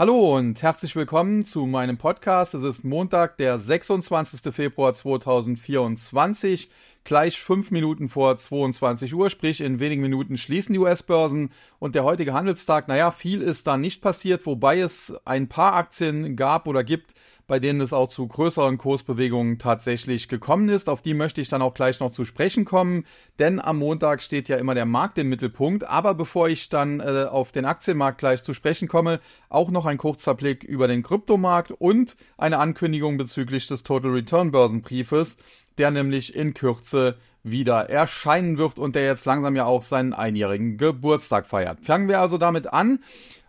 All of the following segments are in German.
Hallo und herzlich willkommen zu meinem Podcast. Es ist Montag, der 26. Februar 2024, gleich fünf Minuten vor 22 Uhr, sprich in wenigen Minuten schließen die US-Börsen und der heutige Handelstag, naja, viel ist da nicht passiert, wobei es ein paar Aktien gab oder gibt, bei denen es auch zu größeren Kursbewegungen tatsächlich gekommen ist. Auf die möchte ich dann auch gleich noch zu sprechen kommen, denn am Montag steht ja immer der Markt im Mittelpunkt. Aber bevor ich dann äh, auf den Aktienmarkt gleich zu sprechen komme, auch noch ein kurzer Blick über den Kryptomarkt und eine Ankündigung bezüglich des Total Return Börsenbriefes, der nämlich in Kürze wieder erscheinen wird und der jetzt langsam ja auch seinen einjährigen Geburtstag feiert. Fangen wir also damit an.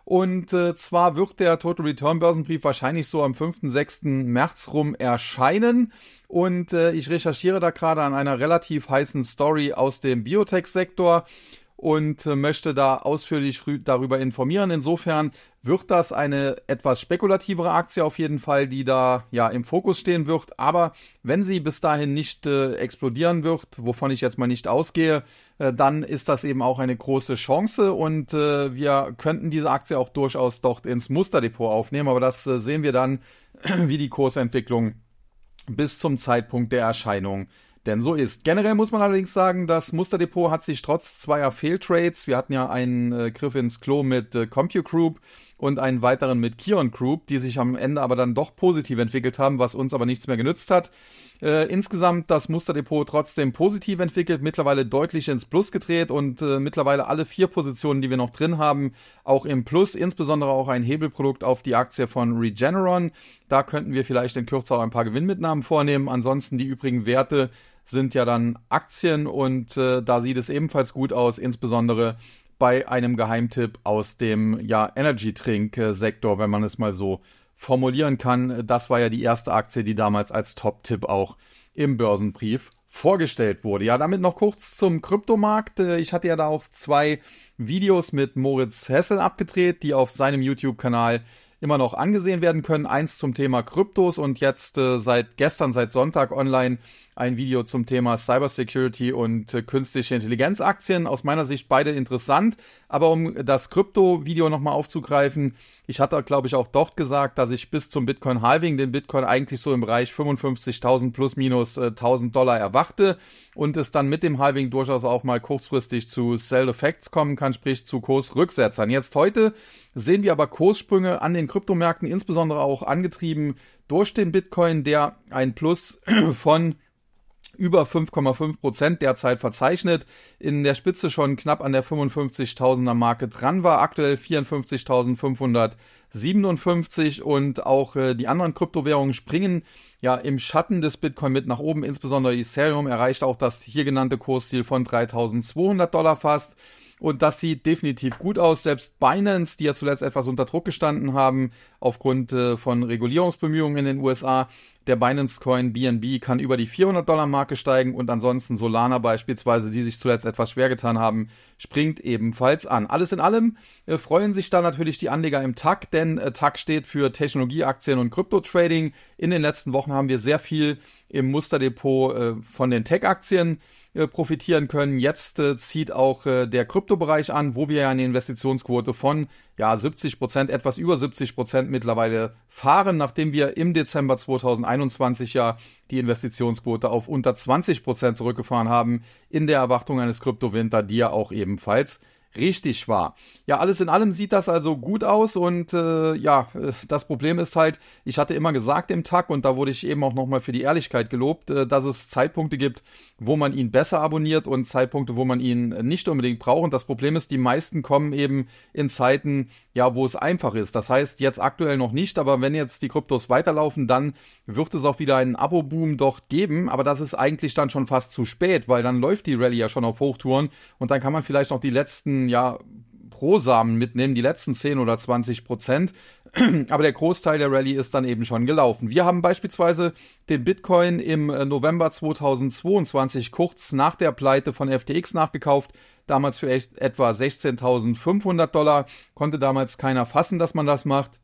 Und äh, zwar wird der Total Return Börsenbrief wahrscheinlich so am 5., 6. März rum erscheinen. Und äh, ich recherchiere da gerade an einer relativ heißen Story aus dem Biotech-Sektor und äh, möchte da ausführlich darüber informieren. Insofern wird das eine etwas spekulativere Aktie auf jeden Fall, die da ja im Fokus stehen wird. Aber wenn sie bis dahin nicht äh, explodieren wird, wovon ich jetzt mal nicht ausgehe, äh, dann ist das eben auch eine große Chance und äh, wir könnten diese Aktie auch durchaus dort ins Musterdepot aufnehmen. Aber das äh, sehen wir dann, wie die Kursentwicklung bis zum Zeitpunkt der Erscheinung denn so ist. Generell muss man allerdings sagen, das Musterdepot hat sich trotz zweier Fehltrades, wir hatten ja einen äh, Griff ins Klo mit äh, CompuGroup und einen weiteren mit Kion Group, die sich am Ende aber dann doch positiv entwickelt haben, was uns aber nichts mehr genützt hat. Äh, insgesamt das Musterdepot trotzdem positiv entwickelt, mittlerweile deutlich ins Plus gedreht und äh, mittlerweile alle vier Positionen, die wir noch drin haben, auch im Plus, insbesondere auch ein Hebelprodukt auf die Aktie von Regeneron. Da könnten wir vielleicht in Kürze auch ein paar Gewinnmitnahmen vornehmen. Ansonsten die übrigen Werte sind ja dann Aktien und äh, da sieht es ebenfalls gut aus, insbesondere bei einem Geheimtipp aus dem ja Energy Drink Sektor, wenn man es mal so formulieren kann. Das war ja die erste Aktie, die damals als Top-Tipp auch im Börsenbrief vorgestellt wurde. Ja, damit noch kurz zum Kryptomarkt. Äh, ich hatte ja da auch zwei Videos mit Moritz Hessel abgedreht, die auf seinem YouTube-Kanal immer noch angesehen werden können. Eins zum Thema Kryptos und jetzt äh, seit gestern, seit Sonntag online ein Video zum Thema Cybersecurity und äh, künstliche Intelligenzaktien. Aus meiner Sicht beide interessant. Aber um das Krypto-Video nochmal aufzugreifen, ich hatte, glaube ich, auch dort gesagt, dass ich bis zum Bitcoin-Halving den Bitcoin eigentlich so im Bereich 55.000 plus minus äh, 1.000 Dollar erwachte und es dann mit dem Halving durchaus auch mal kurzfristig zu Sell-Effects kommen kann, sprich zu Kursrücksetzern. Jetzt heute sehen wir aber Kurssprünge an den Kryptomärkten, insbesondere auch angetrieben durch den Bitcoin, der ein Plus von über 5,5 Prozent derzeit verzeichnet. In der Spitze schon knapp an der 55.000er Marke dran war. Aktuell 54.557 und auch äh, die anderen Kryptowährungen springen ja im Schatten des Bitcoin mit nach oben. Insbesondere Ethereum erreicht auch das hier genannte Kursziel von 3.200 Dollar fast. Und das sieht definitiv gut aus. Selbst Binance, die ja zuletzt etwas unter Druck gestanden haben, aufgrund äh, von Regulierungsbemühungen in den USA, der Binance Coin BNB kann über die 400 Dollar Marke steigen und ansonsten Solana beispielsweise, die sich zuletzt etwas schwer getan haben, springt ebenfalls an. Alles in allem äh, freuen sich da natürlich die Anleger im TAC, denn äh, TAC steht für Technologieaktien und Krypto-Trading. In den letzten Wochen haben wir sehr viel im Musterdepot äh, von den Tech-Aktien äh, profitieren können. Jetzt äh, zieht auch äh, der Kryptobereich an, wo wir ja eine Investitionsquote von ja 70 Prozent, etwas über 70 Prozent mittlerweile fahren, nachdem wir im Dezember 2021 ja die Investitionsquote auf unter 20 Prozent zurückgefahren haben, in der Erwartung eines Kryptowinter, die ja auch ebenfalls richtig war. Ja, alles in allem sieht das also gut aus und äh, ja, äh, das Problem ist halt, ich hatte immer gesagt im Tag und da wurde ich eben auch nochmal für die Ehrlichkeit gelobt, äh, dass es Zeitpunkte gibt, wo man ihn besser abonniert und Zeitpunkte, wo man ihn nicht unbedingt braucht. Und das Problem ist, die meisten kommen eben in Zeiten, ja, wo es einfach ist. Das heißt, jetzt aktuell noch nicht, aber wenn jetzt die Kryptos weiterlaufen, dann wird es auch wieder einen Abo-Boom doch geben, aber das ist eigentlich dann schon fast zu spät, weil dann läuft die Rallye ja schon auf Hochtouren und dann kann man vielleicht noch die letzten ja Pro-Samen mitnehmen, die letzten 10 oder 20 Prozent. Aber der Großteil der Rallye ist dann eben schon gelaufen. Wir haben beispielsweise den Bitcoin im äh, November 2022 kurz nach der Pleite von FTX nachgekauft. Damals für etwa 16.500 Dollar. Konnte damals keiner fassen, dass man das macht.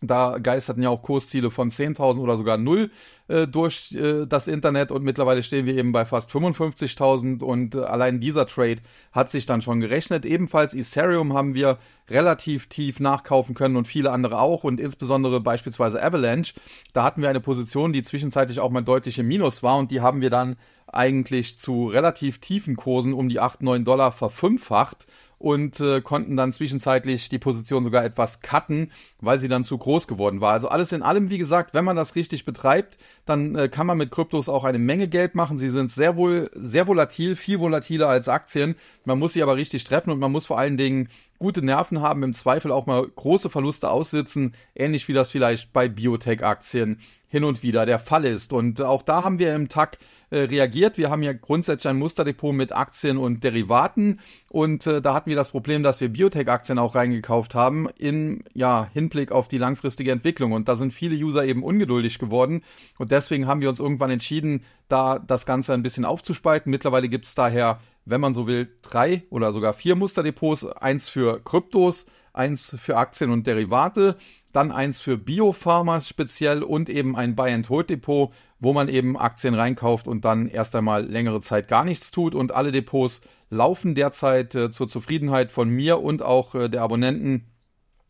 Da geisterten ja auch Kursziele von 10.000 oder sogar null äh, durch äh, das Internet. Und mittlerweile stehen wir eben bei fast 55.000 und äh, allein dieser Trade hat sich dann schon gerechnet. Ebenfalls Ethereum haben wir relativ tief nachkaufen können und viele andere auch. Und insbesondere beispielsweise Avalanche. Da hatten wir eine Position, die zwischenzeitlich auch mal deutlich im Minus war. Und die haben wir dann eigentlich zu relativ tiefen Kursen um die 8, 9 Dollar verfünffacht und äh, konnten dann zwischenzeitlich die Position sogar etwas cutten, weil sie dann zu groß geworden war. Also alles in allem, wie gesagt, wenn man das richtig betreibt, dann äh, kann man mit Kryptos auch eine Menge Geld machen. Sie sind sehr wohl sehr volatil, viel volatiler als Aktien. Man muss sie aber richtig treffen und man muss vor allen Dingen gute Nerven haben, im Zweifel auch mal große Verluste aussitzen, ähnlich wie das vielleicht bei Biotech-Aktien hin und wieder der Fall ist. Und auch da haben wir im TAC äh, reagiert. Wir haben ja grundsätzlich ein Musterdepot mit Aktien und Derivaten und äh, da hatten wir das Problem, dass wir Biotech-Aktien auch reingekauft haben in ja Hinblick auf die langfristige Entwicklung und da sind viele User eben ungeduldig geworden und deswegen haben wir uns irgendwann entschieden, da das Ganze ein bisschen aufzuspalten. Mittlerweile gibt es daher, wenn man so will, drei oder sogar vier Musterdepots, eins für Kryptos, eins für Aktien und Derivate, dann eins für Biopharmas speziell und eben ein Buy-and-Hold-Depot wo man eben Aktien reinkauft und dann erst einmal längere Zeit gar nichts tut. Und alle Depots laufen derzeit äh, zur Zufriedenheit von mir und auch äh, der Abonnenten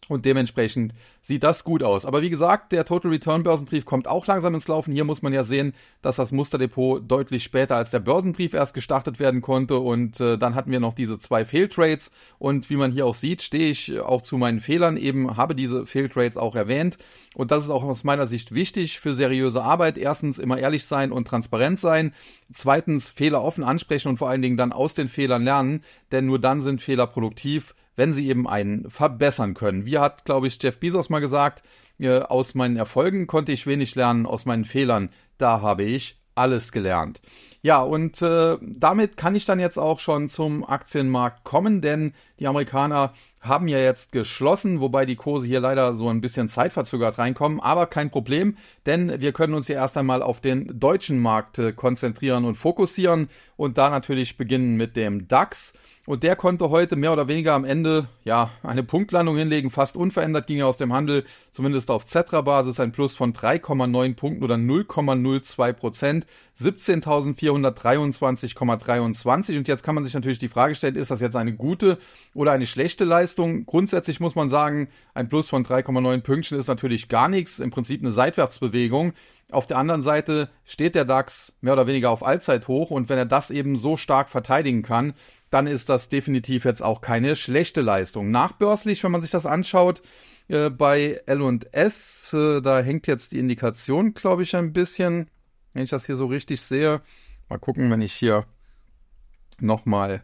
und dementsprechend sieht das gut aus. Aber wie gesagt, der Total Return Börsenbrief kommt auch langsam ins Laufen. Hier muss man ja sehen, dass das Musterdepot deutlich später als der Börsenbrief erst gestartet werden konnte. Und äh, dann hatten wir noch diese zwei Fehltrades. Und wie man hier auch sieht, stehe ich auch zu meinen Fehlern, eben habe diese Fehltrades auch erwähnt. Und das ist auch aus meiner Sicht wichtig für seriöse Arbeit. Erstens immer ehrlich sein und transparent sein. Zweitens Fehler offen ansprechen und vor allen Dingen dann aus den Fehlern lernen. Denn nur dann sind Fehler produktiv wenn sie eben einen verbessern können. Wie hat, glaube ich, Jeff Bezos mal gesagt, äh, aus meinen Erfolgen konnte ich wenig lernen, aus meinen Fehlern, da habe ich alles gelernt. Ja, und äh, damit kann ich dann jetzt auch schon zum Aktienmarkt kommen, denn die Amerikaner haben ja jetzt geschlossen, wobei die Kurse hier leider so ein bisschen zeitverzögert reinkommen, aber kein Problem, denn wir können uns hier erst einmal auf den deutschen Markt äh, konzentrieren und fokussieren und da natürlich beginnen mit dem DAX. Und der konnte heute mehr oder weniger am Ende ja eine Punktlandung hinlegen. Fast unverändert ging er aus dem Handel, zumindest auf Zetra-Basis, ein Plus von 3,9 Punkten oder 0,02 Prozent. 17.423,23. Und jetzt kann man sich natürlich die Frage stellen, ist das jetzt eine gute oder eine schlechte Leistung? Grundsätzlich muss man sagen, ein Plus von 3,9 Pünktchen ist natürlich gar nichts. Im Prinzip eine Seitwärtsbewegung. Auf der anderen Seite steht der DAX mehr oder weniger auf Allzeithoch und wenn er das eben so stark verteidigen kann, dann ist das definitiv jetzt auch keine schlechte Leistung. Nachbörslich, wenn man sich das anschaut, äh, bei L&S, äh, da hängt jetzt die Indikation, glaube ich, ein bisschen, wenn ich das hier so richtig sehe. Mal gucken, wenn ich hier nochmal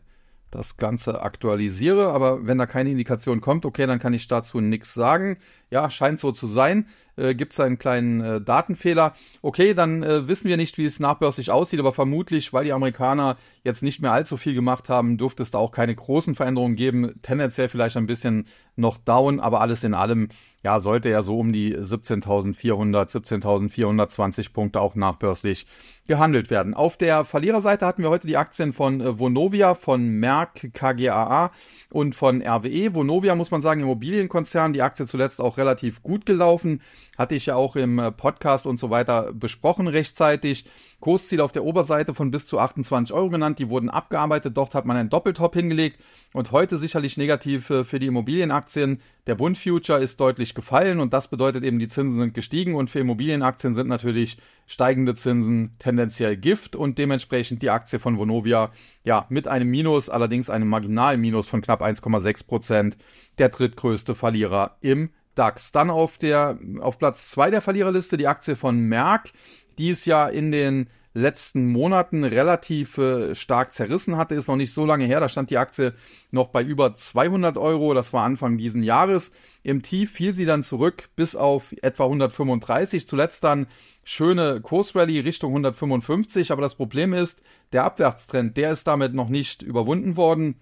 das Ganze aktualisiere. Aber wenn da keine Indikation kommt, okay, dann kann ich dazu nichts sagen. Ja, scheint so zu sein. Äh, Gibt es einen kleinen äh, Datenfehler? Okay, dann äh, wissen wir nicht, wie es nachbörslich aussieht, aber vermutlich, weil die Amerikaner jetzt nicht mehr allzu viel gemacht haben, dürfte es da auch keine großen Veränderungen geben. Tendenziell vielleicht ein bisschen noch down, aber alles in allem, ja, sollte ja so um die 17.400, 17.420 Punkte auch nachbörslich gehandelt werden. Auf der Verliererseite hatten wir heute die Aktien von äh, Vonovia, von Merck, KGAA und von RWE. Vonovia muss man sagen, Immobilienkonzern, die Aktie zuletzt auch relativ gut gelaufen. Hatte ich ja auch im äh, Podcast und so weiter besprochen rechtzeitig. Kursziel auf der Oberseite von bis zu 28 Euro genannt. Die wurden abgearbeitet. Dort hat man einen Doppeltop hingelegt. Und heute sicherlich negativ äh, für die Immobilienaktien. Der Bund Future ist deutlich gefallen und das bedeutet eben, die Zinsen sind gestiegen und für Immobilienaktien sind natürlich steigende Zinsen tendenziell Gift und dementsprechend die Aktie von Vonovia ja mit einem Minus, allerdings einem marginalen Minus von knapp 1,6 Prozent, der drittgrößte Verlierer im DAX. Dann auf der, auf Platz zwei der Verliererliste die Aktie von Merck, die es ja in den letzten Monaten relativ äh, stark zerrissen hatte, ist noch nicht so lange her. Da stand die Aktie noch bei über 200 Euro. Das war Anfang diesen Jahres. Im Tief fiel sie dann zurück bis auf etwa 135. Zuletzt dann schöne Kursrallye Richtung 155. Aber das Problem ist, der Abwärtstrend, der ist damit noch nicht überwunden worden.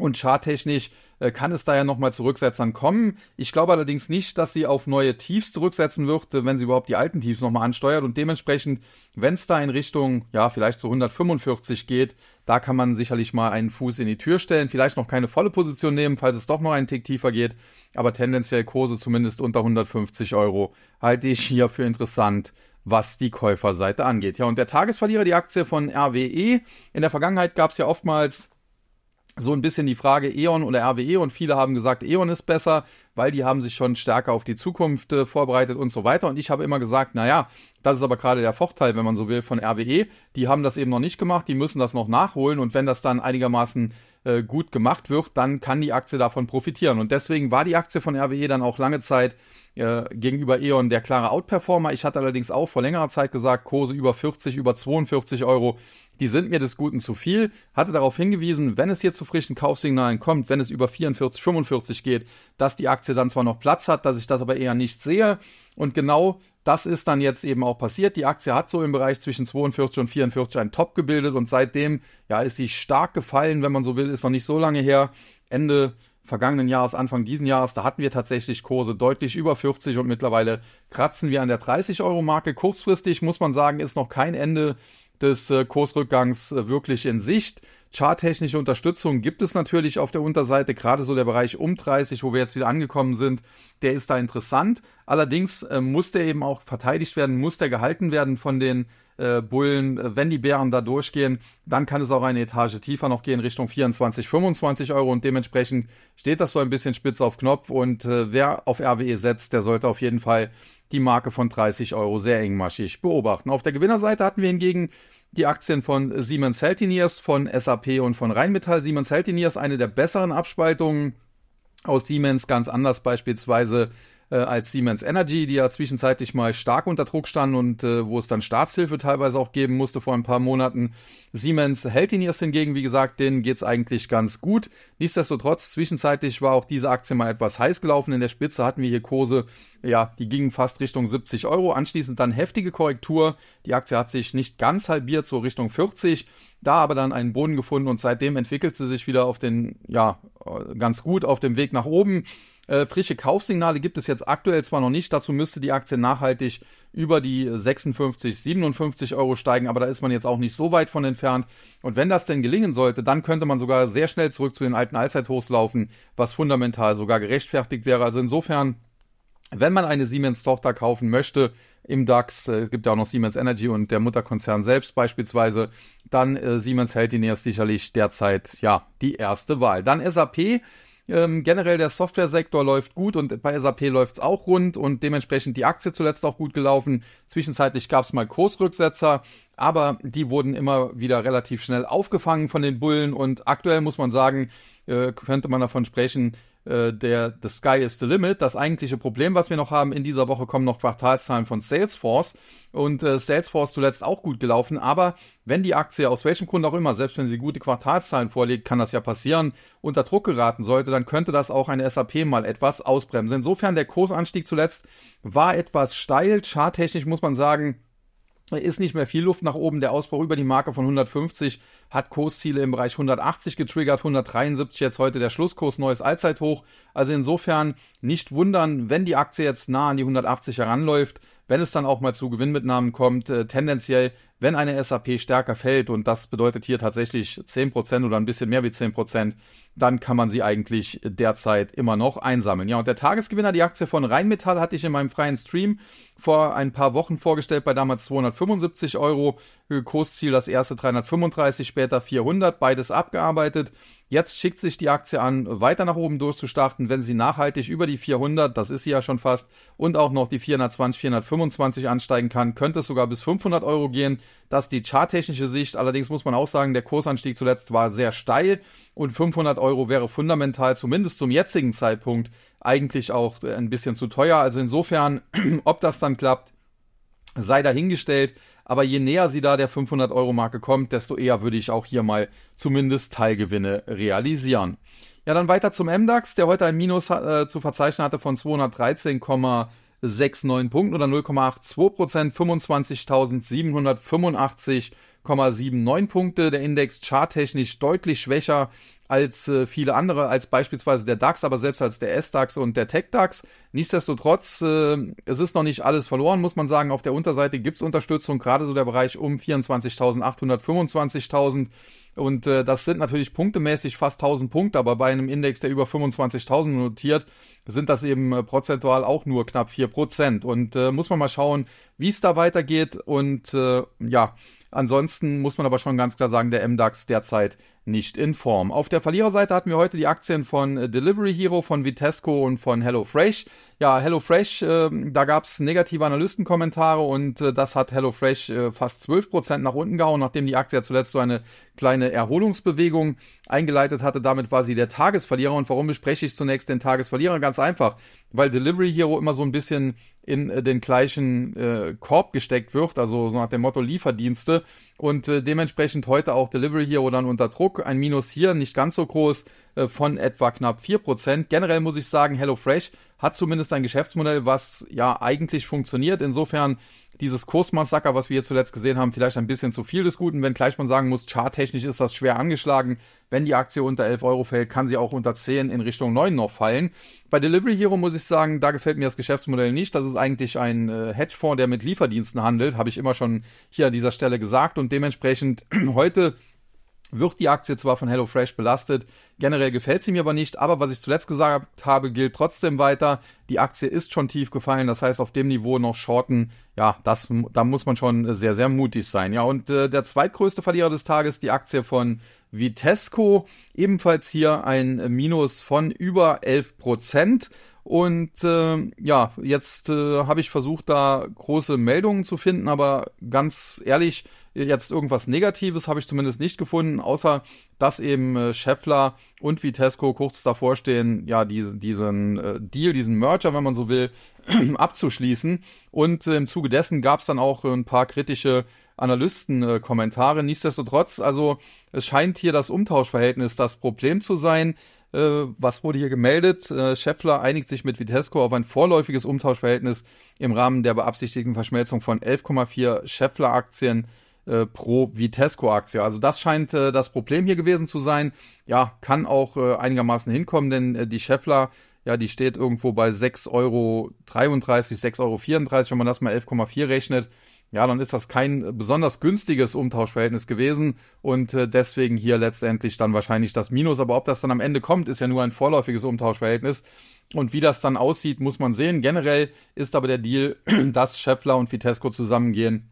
Und charttechnisch äh, kann es da ja nochmal zu Rücksetzern kommen. Ich glaube allerdings nicht, dass sie auf neue Tiefs zurücksetzen wird, äh, wenn sie überhaupt die alten Tiefs nochmal ansteuert. Und dementsprechend, wenn es da in Richtung, ja, vielleicht zu 145 geht, da kann man sicherlich mal einen Fuß in die Tür stellen. Vielleicht noch keine volle Position nehmen, falls es doch noch einen Tick tiefer geht. Aber tendenziell Kurse zumindest unter 150 Euro halte ich hier für interessant was die Käuferseite angeht. Ja, und der Tagesverlierer, die Aktie von RWE. In der Vergangenheit gab es ja oftmals so ein bisschen die Frage E.ON oder RWE und viele haben gesagt, E.ON ist besser, weil die haben sich schon stärker auf die Zukunft äh, vorbereitet und so weiter. Und ich habe immer gesagt, naja, das ist aber gerade der Vorteil, wenn man so will, von RWE. Die haben das eben noch nicht gemacht, die müssen das noch nachholen und wenn das dann einigermaßen äh, gut gemacht wird, dann kann die Aktie davon profitieren. Und deswegen war die Aktie von RWE dann auch lange Zeit äh, gegenüber E.ON der klare Outperformer. Ich hatte allerdings auch vor längerer Zeit gesagt, Kurse über 40, über 42 Euro, die sind mir des Guten zu viel. Hatte darauf hingewiesen, wenn es hier zu frischen Kaufsignalen kommt, wenn es über 44, 45 geht, dass die Aktie dann zwar noch Platz hat, dass ich das aber eher nicht sehe. Und genau das ist dann jetzt eben auch passiert. Die Aktie hat so im Bereich zwischen 42 und 44 einen Top gebildet und seitdem ja, ist sie stark gefallen, wenn man so will, ist noch nicht so lange her. Ende vergangenen Jahres, Anfang diesen Jahres, da hatten wir tatsächlich Kurse deutlich über 40 und mittlerweile kratzen wir an der 30 Euro Marke. Kurzfristig muss man sagen, ist noch kein Ende des äh, Kursrückgangs äh, wirklich in Sicht. Charttechnische Unterstützung gibt es natürlich auf der Unterseite, gerade so der Bereich um 30, wo wir jetzt wieder angekommen sind, der ist da interessant. Allerdings äh, muss der eben auch verteidigt werden, muss der gehalten werden von den äh, Bullen. Wenn die Bären da durchgehen, dann kann es auch eine Etage tiefer noch gehen, Richtung 24, 25 Euro und dementsprechend steht das so ein bisschen spitz auf Knopf und äh, wer auf RWE setzt, der sollte auf jeden Fall die Marke von 30 Euro sehr engmaschig beobachten. Auf der Gewinnerseite hatten wir hingegen die Aktien von Siemens Healthineers, von SAP und von Rheinmetall. Siemens Healthineers eine der besseren Abspaltungen aus Siemens, ganz anders beispielsweise äh, als Siemens Energy, die ja zwischenzeitlich mal stark unter Druck standen und äh, wo es dann Staatshilfe teilweise auch geben musste vor ein paar Monaten. Siemens Healthineers hingegen, wie gesagt, denen geht's eigentlich ganz gut. Nichtsdestotrotz, zwischenzeitlich war auch diese Aktie mal etwas heiß gelaufen. In der Spitze hatten wir hier Kurse, ja, die gingen fast Richtung 70 Euro. Anschließend dann heftige Korrektur. Die Aktie hat sich nicht ganz halbiert, so Richtung 40 da aber dann einen Boden gefunden und seitdem entwickelt sie sich wieder auf den, ja, ganz gut auf dem Weg nach oben. Äh, frische Kaufsignale gibt es jetzt aktuell zwar noch nicht, dazu müsste die Aktie nachhaltig über die 56, 57 Euro steigen, aber da ist man jetzt auch nicht so weit von entfernt. Und wenn das denn gelingen sollte, dann könnte man sogar sehr schnell zurück zu den alten Allzeithochs laufen, was fundamental sogar gerechtfertigt wäre. Also insofern, wenn man eine Siemens-Tochter kaufen möchte, im DAX, äh, es gibt ja auch noch Siemens Energy und der Mutterkonzern selbst beispielsweise, dann äh, Siemens Healthineers sicherlich derzeit ja die erste Wahl. Dann SAP, ähm, generell der Softwaresektor läuft gut und bei SAP läuft es auch rund und dementsprechend die Aktie zuletzt auch gut gelaufen. Zwischenzeitlich gab es mal Kursrücksetzer, aber die wurden immer wieder relativ schnell aufgefangen von den Bullen und aktuell muss man sagen, äh, könnte man davon sprechen, äh, der The Sky is the Limit. Das eigentliche Problem, was wir noch haben, in dieser Woche kommen noch Quartalszahlen von Salesforce und äh, Salesforce zuletzt auch gut gelaufen, aber wenn die Aktie aus welchem Grund auch immer, selbst wenn sie gute Quartalszahlen vorlegt, kann das ja passieren, unter Druck geraten sollte, dann könnte das auch eine SAP mal etwas ausbremsen. Insofern der Kursanstieg zuletzt war etwas steil, charttechnisch muss man sagen, ist nicht mehr viel Luft nach oben. Der Ausbau über die Marke von 150 hat Kursziele im Bereich 180 getriggert, 173 jetzt heute der Schlusskurs, neues Allzeithoch. Also insofern nicht wundern, wenn die Aktie jetzt nah an die 180 heranläuft, wenn es dann auch mal zu Gewinnmitnahmen kommt, äh, tendenziell, wenn eine SAP stärker fällt, und das bedeutet hier tatsächlich 10% oder ein bisschen mehr wie 10%, dann kann man sie eigentlich derzeit immer noch einsammeln. Ja, und der Tagesgewinner, die Aktie von Rheinmetall, hatte ich in meinem freien Stream vor ein paar Wochen vorgestellt bei damals 275 Euro. Kursziel das erste 335, später 400, beides abgearbeitet. Jetzt schickt sich die Aktie an, weiter nach oben durchzustarten, wenn sie nachhaltig über die 400, das ist sie ja schon fast, und auch noch die 420, 425 ansteigen kann, könnte es sogar bis 500 Euro gehen. Das ist die charttechnische Sicht. Allerdings muss man auch sagen, der Kursanstieg zuletzt war sehr steil und 500 Euro wäre fundamental, zumindest zum jetzigen Zeitpunkt, eigentlich auch ein bisschen zu teuer. Also insofern, ob das dann klappt, sei dahingestellt. Aber je näher sie da der 500 Euro Marke kommt, desto eher würde ich auch hier mal zumindest Teilgewinne realisieren. Ja, dann weiter zum MDAX, der heute ein Minus äh, zu verzeichnen hatte von 213,69 Punkten oder 0,82 Prozent, 25.785,79 Punkte. Der Index charttechnisch deutlich schwächer als äh, viele andere, als beispielsweise der DAX, aber selbst als der S-DAX und der Tech-DAX. Nichtsdestotrotz, äh, es ist noch nicht alles verloren, muss man sagen. Auf der Unterseite gibt es Unterstützung, gerade so der Bereich um 24.800, 25.000. Und äh, das sind natürlich punktemäßig fast 1000 Punkte, aber bei einem Index, der über 25.000 notiert, sind das eben äh, prozentual auch nur knapp 4%. Und äh, muss man mal schauen, wie es da weitergeht. Und äh, ja, Ansonsten muss man aber schon ganz klar sagen, der MDAX derzeit nicht in Form. Auf der Verliererseite hatten wir heute die Aktien von äh, Delivery Hero, von Vitesco und von HelloFresh. Ja, HelloFresh, äh, da gab es negative Analystenkommentare und äh, das hat HelloFresh äh, fast 12% nach unten gehauen, nachdem die Aktie ja zuletzt so eine kleine Erholungsbewegung eingeleitet hatte. Damit war sie der Tagesverlierer. Und warum bespreche ich zunächst den Tagesverlierer? Ganz einfach, weil Delivery Hero immer so ein bisschen in äh, den gleichen äh, Korb gesteckt wird, also so nach dem Motto Lieferdienste und äh, dementsprechend heute auch Delivery Hero dann unter Druck. Ein Minus hier, nicht ganz so groß, äh, von etwa knapp 4%. Generell muss ich sagen, HelloFresh hat zumindest ein Geschäftsmodell, was ja eigentlich funktioniert. Insofern dieses Kursmassaker, was wir hier zuletzt gesehen haben, vielleicht ein bisschen zu viel des Guten, wenngleich man sagen muss, charttechnisch ist das schwer angeschlagen. Wenn die Aktie unter 11 Euro fällt, kann sie auch unter 10 in Richtung 9 noch fallen. Bei Delivery Hero muss ich sagen, da gefällt mir das Geschäftsmodell nicht. Das ist eigentlich ein äh, Hedgefonds, der mit Lieferdiensten handelt, habe ich immer schon hier an dieser Stelle gesagt und dementsprechend heute wird die Aktie zwar von HelloFresh belastet, generell gefällt sie mir aber nicht, aber was ich zuletzt gesagt habe, gilt trotzdem weiter. Die Aktie ist schon tief gefallen, das heißt auf dem Niveau noch shorten, ja, das, da muss man schon sehr, sehr mutig sein. Ja, und äh, der zweitgrößte Verlierer des Tages, die Aktie von Vitesco, ebenfalls hier ein Minus von über 11 Prozent. Und äh, ja, jetzt äh, habe ich versucht, da große Meldungen zu finden, aber ganz ehrlich, jetzt irgendwas Negatives habe ich zumindest nicht gefunden, außer dass eben äh, Scheffler und Vitesco kurz davor stehen, ja, diese, diesen äh, Deal, diesen Merger, wenn man so will, abzuschließen. Und äh, im Zuge dessen gab es dann auch ein paar kritische Analysten-Kommentare. Nichtsdestotrotz, also es scheint hier das Umtauschverhältnis das Problem zu sein. Äh, was wurde hier gemeldet? Äh, Scheffler einigt sich mit Vitesco auf ein vorläufiges Umtauschverhältnis im Rahmen der beabsichtigten Verschmelzung von 11,4 Scheffler-Aktien äh, pro Vitesco-Aktie. Also das scheint äh, das Problem hier gewesen zu sein. Ja, kann auch äh, einigermaßen hinkommen, denn äh, die Scheffler, ja, die steht irgendwo bei 6,33 Euro, 6,34 Euro, wenn man das mal 11,4 rechnet. Ja, dann ist das kein besonders günstiges Umtauschverhältnis gewesen und äh, deswegen hier letztendlich dann wahrscheinlich das Minus. Aber ob das dann am Ende kommt, ist ja nur ein vorläufiges Umtauschverhältnis. Und wie das dann aussieht, muss man sehen. Generell ist aber der Deal, dass Scheffler und Vitesco zusammengehen,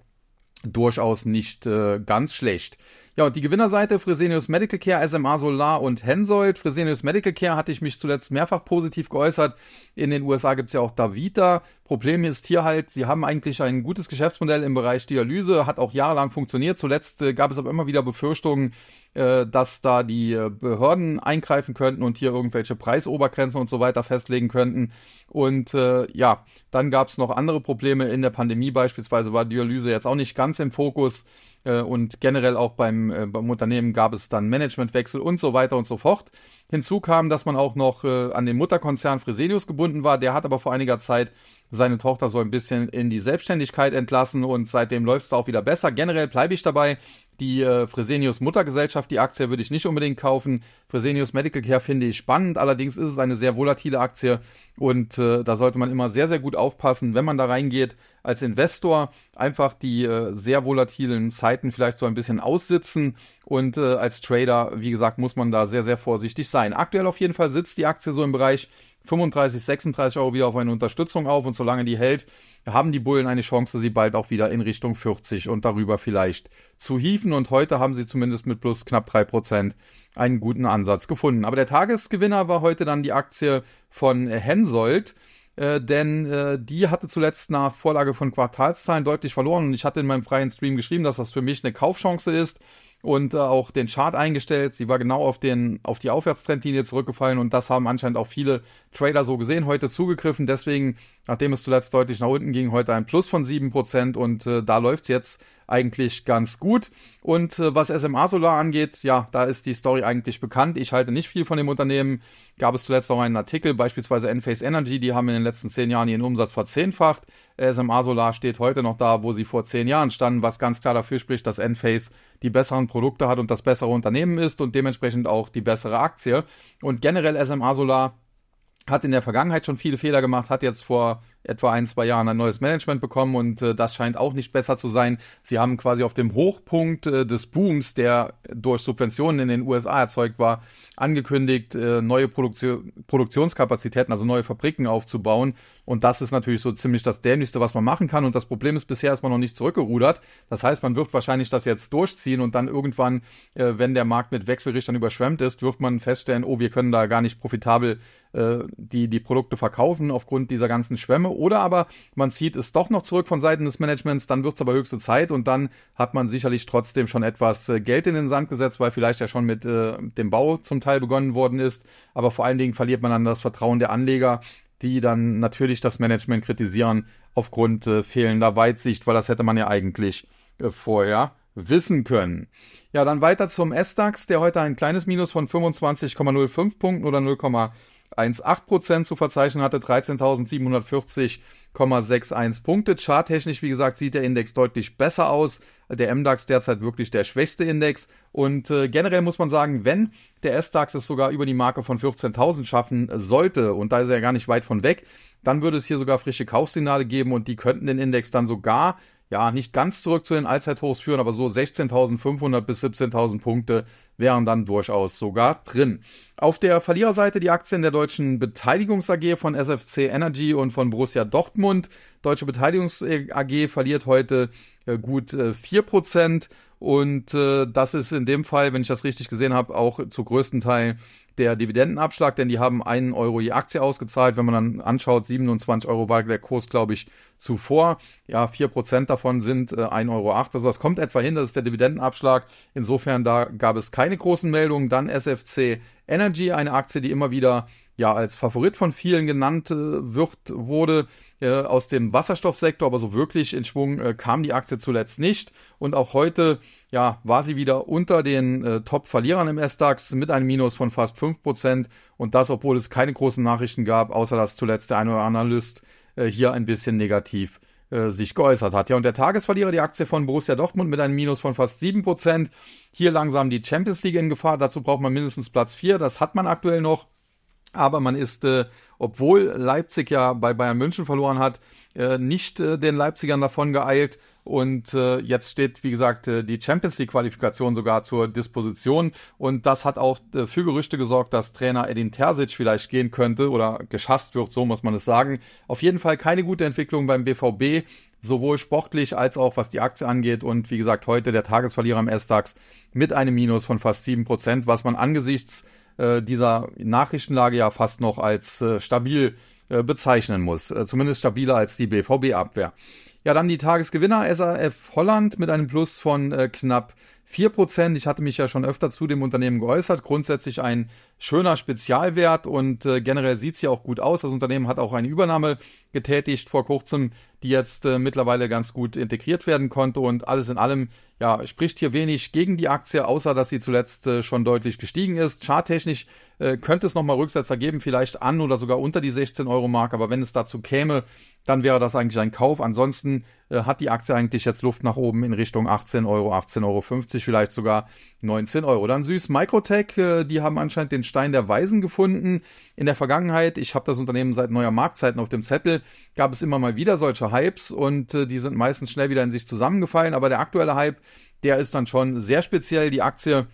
durchaus nicht äh, ganz schlecht. Ja, und die Gewinnerseite Fresenius Medical Care, SMA Solar und Hensoldt. Fresenius Medical Care hatte ich mich zuletzt mehrfach positiv geäußert. In den USA gibt's ja auch Davita. Problem ist hier halt, sie haben eigentlich ein gutes Geschäftsmodell im Bereich Dialyse, hat auch jahrelang funktioniert. Zuletzt äh, gab es aber immer wieder Befürchtungen, äh, dass da die äh, Behörden eingreifen könnten und hier irgendwelche Preisobergrenzen und so weiter festlegen könnten. Und äh, ja, dann gab es noch andere Probleme in der Pandemie. Beispielsweise war Dialyse jetzt auch nicht ganz im Fokus. Äh, und generell auch beim, äh, beim Unternehmen gab es dann Managementwechsel und so weiter und so fort. Hinzu kam, dass man auch noch äh, an den Mutterkonzern Fresenius gebunden war. Der hat aber vor einiger Zeit seine Tochter so ein bisschen in die Selbstständigkeit entlassen und seitdem läuft es auch wieder besser. Generell bleibe ich dabei. Die äh, Fresenius Muttergesellschaft, die Aktie würde ich nicht unbedingt kaufen. Fresenius Medical Care finde ich spannend, allerdings ist es eine sehr volatile Aktie und äh, da sollte man immer sehr, sehr gut aufpassen, wenn man da reingeht als Investor. Einfach die äh, sehr volatilen Zeiten vielleicht so ein bisschen aussitzen und äh, als Trader, wie gesagt, muss man da sehr, sehr vorsichtig sein. Aktuell auf jeden Fall sitzt die Aktie so im Bereich 35, 36 Euro wieder auf eine Unterstützung auf und solange die hält, haben die Bullen eine Chance, sie bald auch wieder in Richtung 40 und darüber vielleicht zu hieven und heute haben sie zumindest mit plus knapp 3% einen guten Ansatz gefunden. Aber der Tagesgewinner war heute dann die Aktie von Hensoldt. Äh, denn äh, die hatte zuletzt nach Vorlage von Quartalszahlen deutlich verloren und ich hatte in meinem freien Stream geschrieben, dass das für mich eine Kaufchance ist und äh, auch den Chart eingestellt. Sie war genau auf, den, auf die Aufwärtstrendlinie zurückgefallen und das haben anscheinend auch viele Trader so gesehen, heute zugegriffen. Deswegen, nachdem es zuletzt deutlich nach unten ging, heute ein Plus von 7% und äh, da läuft's jetzt eigentlich ganz gut. Und äh, was SMA Solar angeht, ja, da ist die Story eigentlich bekannt. Ich halte nicht viel von dem Unternehmen. Gab es zuletzt auch einen Artikel, beispielsweise Enphase Energy, die haben in den letzten zehn Jahren ihren Umsatz verzehnfacht SMA Solar steht heute noch da, wo sie vor zehn Jahren standen, was ganz klar dafür spricht, dass Enphase die besseren Produkte hat und das bessere Unternehmen ist und dementsprechend auch die bessere Aktie. Und generell SMA Solar hat in der Vergangenheit schon viele Fehler gemacht, hat jetzt vor etwa ein, zwei Jahren ein neues Management bekommen und äh, das scheint auch nicht besser zu sein. Sie haben quasi auf dem Hochpunkt äh, des Booms, der durch Subventionen in den USA erzeugt war, angekündigt, äh, neue Produktion, Produktionskapazitäten, also neue Fabriken aufzubauen. Und das ist natürlich so ziemlich das Dämlichste, was man machen kann. Und das Problem ist, bisher ist man noch nicht zurückgerudert. Das heißt, man wird wahrscheinlich das jetzt durchziehen und dann irgendwann, äh, wenn der Markt mit Wechselrichtern überschwemmt ist, wird man feststellen, oh, wir können da gar nicht profitabel äh, die, die Produkte verkaufen aufgrund dieser ganzen Schwämme oder aber man zieht es doch noch zurück von Seiten des Managements, dann wird es aber höchste Zeit und dann hat man sicherlich trotzdem schon etwas äh, Geld in den Sand gesetzt, weil vielleicht ja schon mit äh, dem Bau zum Teil begonnen worden ist, aber vor allen Dingen verliert man dann das Vertrauen der Anleger, die dann natürlich das Management kritisieren aufgrund äh, fehlender Weitsicht, weil das hätte man ja eigentlich äh, vorher wissen können. Ja, dann weiter zum S-DAX, der heute ein kleines Minus von 25,05 Punkten oder 0, 1,8% zu verzeichnen hatte, 13.740,61 Punkte. Charttechnisch, wie gesagt, sieht der Index deutlich besser aus. Der MDAX derzeit wirklich der schwächste Index. Und äh, generell muss man sagen, wenn der S-DAX es sogar über die Marke von 14.000 schaffen sollte, und da ist er ja gar nicht weit von weg, dann würde es hier sogar frische Kaufsignale geben und die könnten den Index dann sogar ja, nicht ganz zurück zu den Allzeithochs führen, aber so 16.500 bis 17.000 Punkte wären dann durchaus sogar drin. Auf der Verliererseite die Aktien der deutschen Beteiligungs AG von SFC Energy und von Borussia Dortmund. Deutsche Beteiligungs AG verliert heute gut äh, 4% und äh, das ist in dem Fall, wenn ich das richtig gesehen habe, auch zu größten Teil der Dividendenabschlag, denn die haben einen Euro je Aktie ausgezahlt. Wenn man dann anschaut, 27 Euro war der Kurs, glaube ich, zuvor. Ja, 4% davon sind äh, 1,08 Euro. Also das kommt etwa hin, das ist der Dividendenabschlag. Insofern, da gab es keine großen Meldungen. Dann SFC Energy, eine Aktie, die immer wieder ja als Favorit von vielen genannt äh, wird, wurde äh, aus dem Wasserstoffsektor, aber so wirklich in Schwung äh, kam die Aktie zuletzt nicht. Und auch heute ja, war sie wieder unter den äh, Top-Verlierern im S-DAX mit einem Minus von fast 5%. Und das, obwohl es keine großen Nachrichten gab, außer dass zuletzt der ein oder andere Analyst äh, hier ein bisschen negativ äh, sich geäußert hat. Ja, und der Tagesverlierer, die Aktie von Borussia Dortmund mit einem Minus von fast 7%. Hier langsam die Champions League in Gefahr. Dazu braucht man mindestens Platz 4. Das hat man aktuell noch. Aber man ist, äh, obwohl Leipzig ja bei Bayern München verloren hat, äh, nicht äh, den Leipzigern davon geeilt. Und äh, jetzt steht, wie gesagt, äh, die Champions League-Qualifikation sogar zur Disposition. Und das hat auch äh, für Gerüchte gesorgt, dass Trainer Edin Terzic vielleicht gehen könnte oder geschasst wird, so muss man es sagen. Auf jeden Fall keine gute Entwicklung beim BVB sowohl sportlich als auch was die Aktie angeht. Und wie gesagt, heute der Tagesverlierer im S-DAX mit einem Minus von fast 7%, was man angesichts äh, dieser Nachrichtenlage ja fast noch als äh, stabil äh, bezeichnen muss. Äh, zumindest stabiler als die BVB-Abwehr. Ja, dann die Tagesgewinner SAF Holland mit einem Plus von äh, knapp 4%. Ich hatte mich ja schon öfter zu dem Unternehmen geäußert. Grundsätzlich ein schöner Spezialwert und äh, generell sieht es ja auch gut aus. Das Unternehmen hat auch eine Übernahme getätigt vor kurzem, die jetzt äh, mittlerweile ganz gut integriert werden konnte und alles in allem ja, spricht hier wenig gegen die Aktie, außer dass sie zuletzt äh, schon deutlich gestiegen ist. Charttechnisch äh, könnte es nochmal Rücksetzer geben, vielleicht an oder sogar unter die 16 Euro Mark, aber wenn es dazu käme, dann wäre das eigentlich ein Kauf. Ansonsten äh, hat die Aktie eigentlich jetzt Luft nach oben in Richtung 18 Euro, 18,50 Euro, vielleicht sogar 19 Euro. Dann süß Microtech, äh, die haben anscheinend den Stein der Weisen gefunden. In der Vergangenheit, ich habe das Unternehmen seit neuer Marktzeiten auf dem Zettel, gab es immer mal wieder solche Hypes und äh, die sind meistens schnell wieder in sich zusammengefallen, aber der aktuelle Hype, der ist dann schon sehr speziell. Die Aktie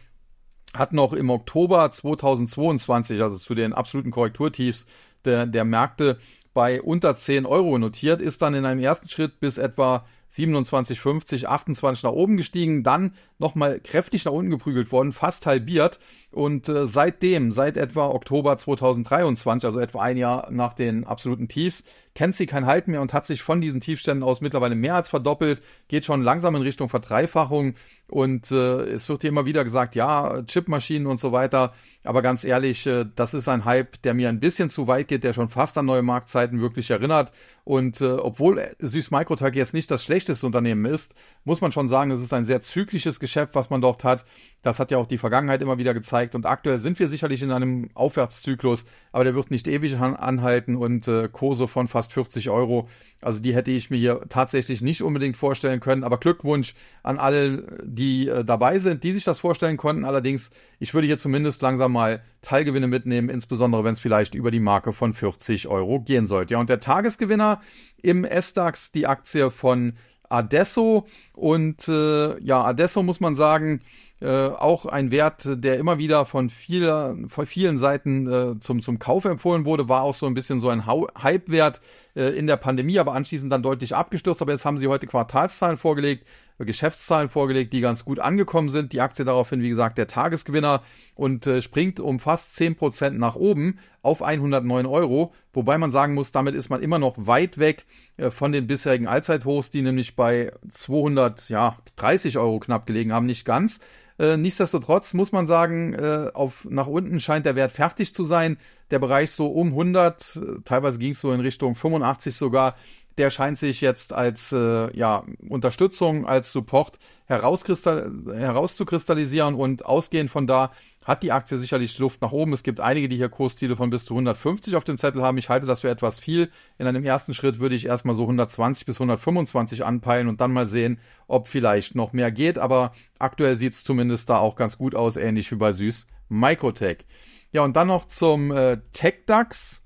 hat noch im Oktober 2022, also zu den absoluten Korrekturtiefs der, der Märkte, bei unter 10 Euro notiert, ist dann in einem ersten Schritt bis etwa 27,50, 28 nach oben gestiegen, dann nochmal kräftig nach unten geprügelt worden, fast halbiert. Und äh, seitdem, seit etwa Oktober 2023, also etwa ein Jahr nach den absoluten Tiefs, kennt sie kein Halt mehr und hat sich von diesen Tiefständen aus mittlerweile mehr als verdoppelt, geht schon langsam in Richtung Verdreifachung und äh, es wird hier immer wieder gesagt, ja, Chipmaschinen und so weiter, aber ganz ehrlich, äh, das ist ein Hype, der mir ein bisschen zu weit geht, der schon fast an neue Marktzeiten wirklich erinnert und äh, obwohl Süß Microtech jetzt nicht das schlechteste Unternehmen ist, muss man schon sagen, es ist ein sehr zyklisches Geschäft, was man dort hat. Das hat ja auch die Vergangenheit immer wieder gezeigt und aktuell sind wir sicherlich in einem Aufwärtszyklus, aber der wird nicht ewig anhalten und äh, Kurse von fast fast 40 Euro. Also die hätte ich mir hier tatsächlich nicht unbedingt vorstellen können. Aber Glückwunsch an alle, die äh, dabei sind, die sich das vorstellen konnten. Allerdings, ich würde hier zumindest langsam mal Teilgewinne mitnehmen, insbesondere wenn es vielleicht über die Marke von 40 Euro gehen sollte. Ja, und der Tagesgewinner im S-DAX, die Aktie von Adesso. Und äh, ja, Adesso muss man sagen, äh, auch ein Wert, der immer wieder von, vieler, von vielen Seiten äh, zum, zum Kauf empfohlen wurde, war auch so ein bisschen so ein Hype-Wert äh, in der Pandemie, aber anschließend dann deutlich abgestürzt. Aber jetzt haben sie heute Quartalszahlen vorgelegt, äh, Geschäftszahlen vorgelegt, die ganz gut angekommen sind. Die Aktie daraufhin, wie gesagt, der Tagesgewinner und äh, springt um fast 10% nach oben auf 109 Euro. Wobei man sagen muss, damit ist man immer noch weit weg von den bisherigen Allzeithochs, die nämlich bei 230 Euro knapp gelegen haben, nicht ganz. Äh, nichtsdestotrotz muss man sagen, äh, auf nach unten scheint der Wert fertig zu sein. Der Bereich so um 100, äh, teilweise ging es so in Richtung 85 sogar. Der scheint sich jetzt als äh, ja, Unterstützung, als Support herauszukristallisieren und ausgehend von da hat die Aktie sicherlich Luft nach oben. Es gibt einige, die hier Kursziele von bis zu 150 auf dem Zettel haben. Ich halte das für etwas viel. In einem ersten Schritt würde ich erstmal so 120 bis 125 anpeilen und dann mal sehen, ob vielleicht noch mehr geht. Aber aktuell sieht es zumindest da auch ganz gut aus, ähnlich wie bei Süß Microtech. Ja, und dann noch zum äh, TechDAX,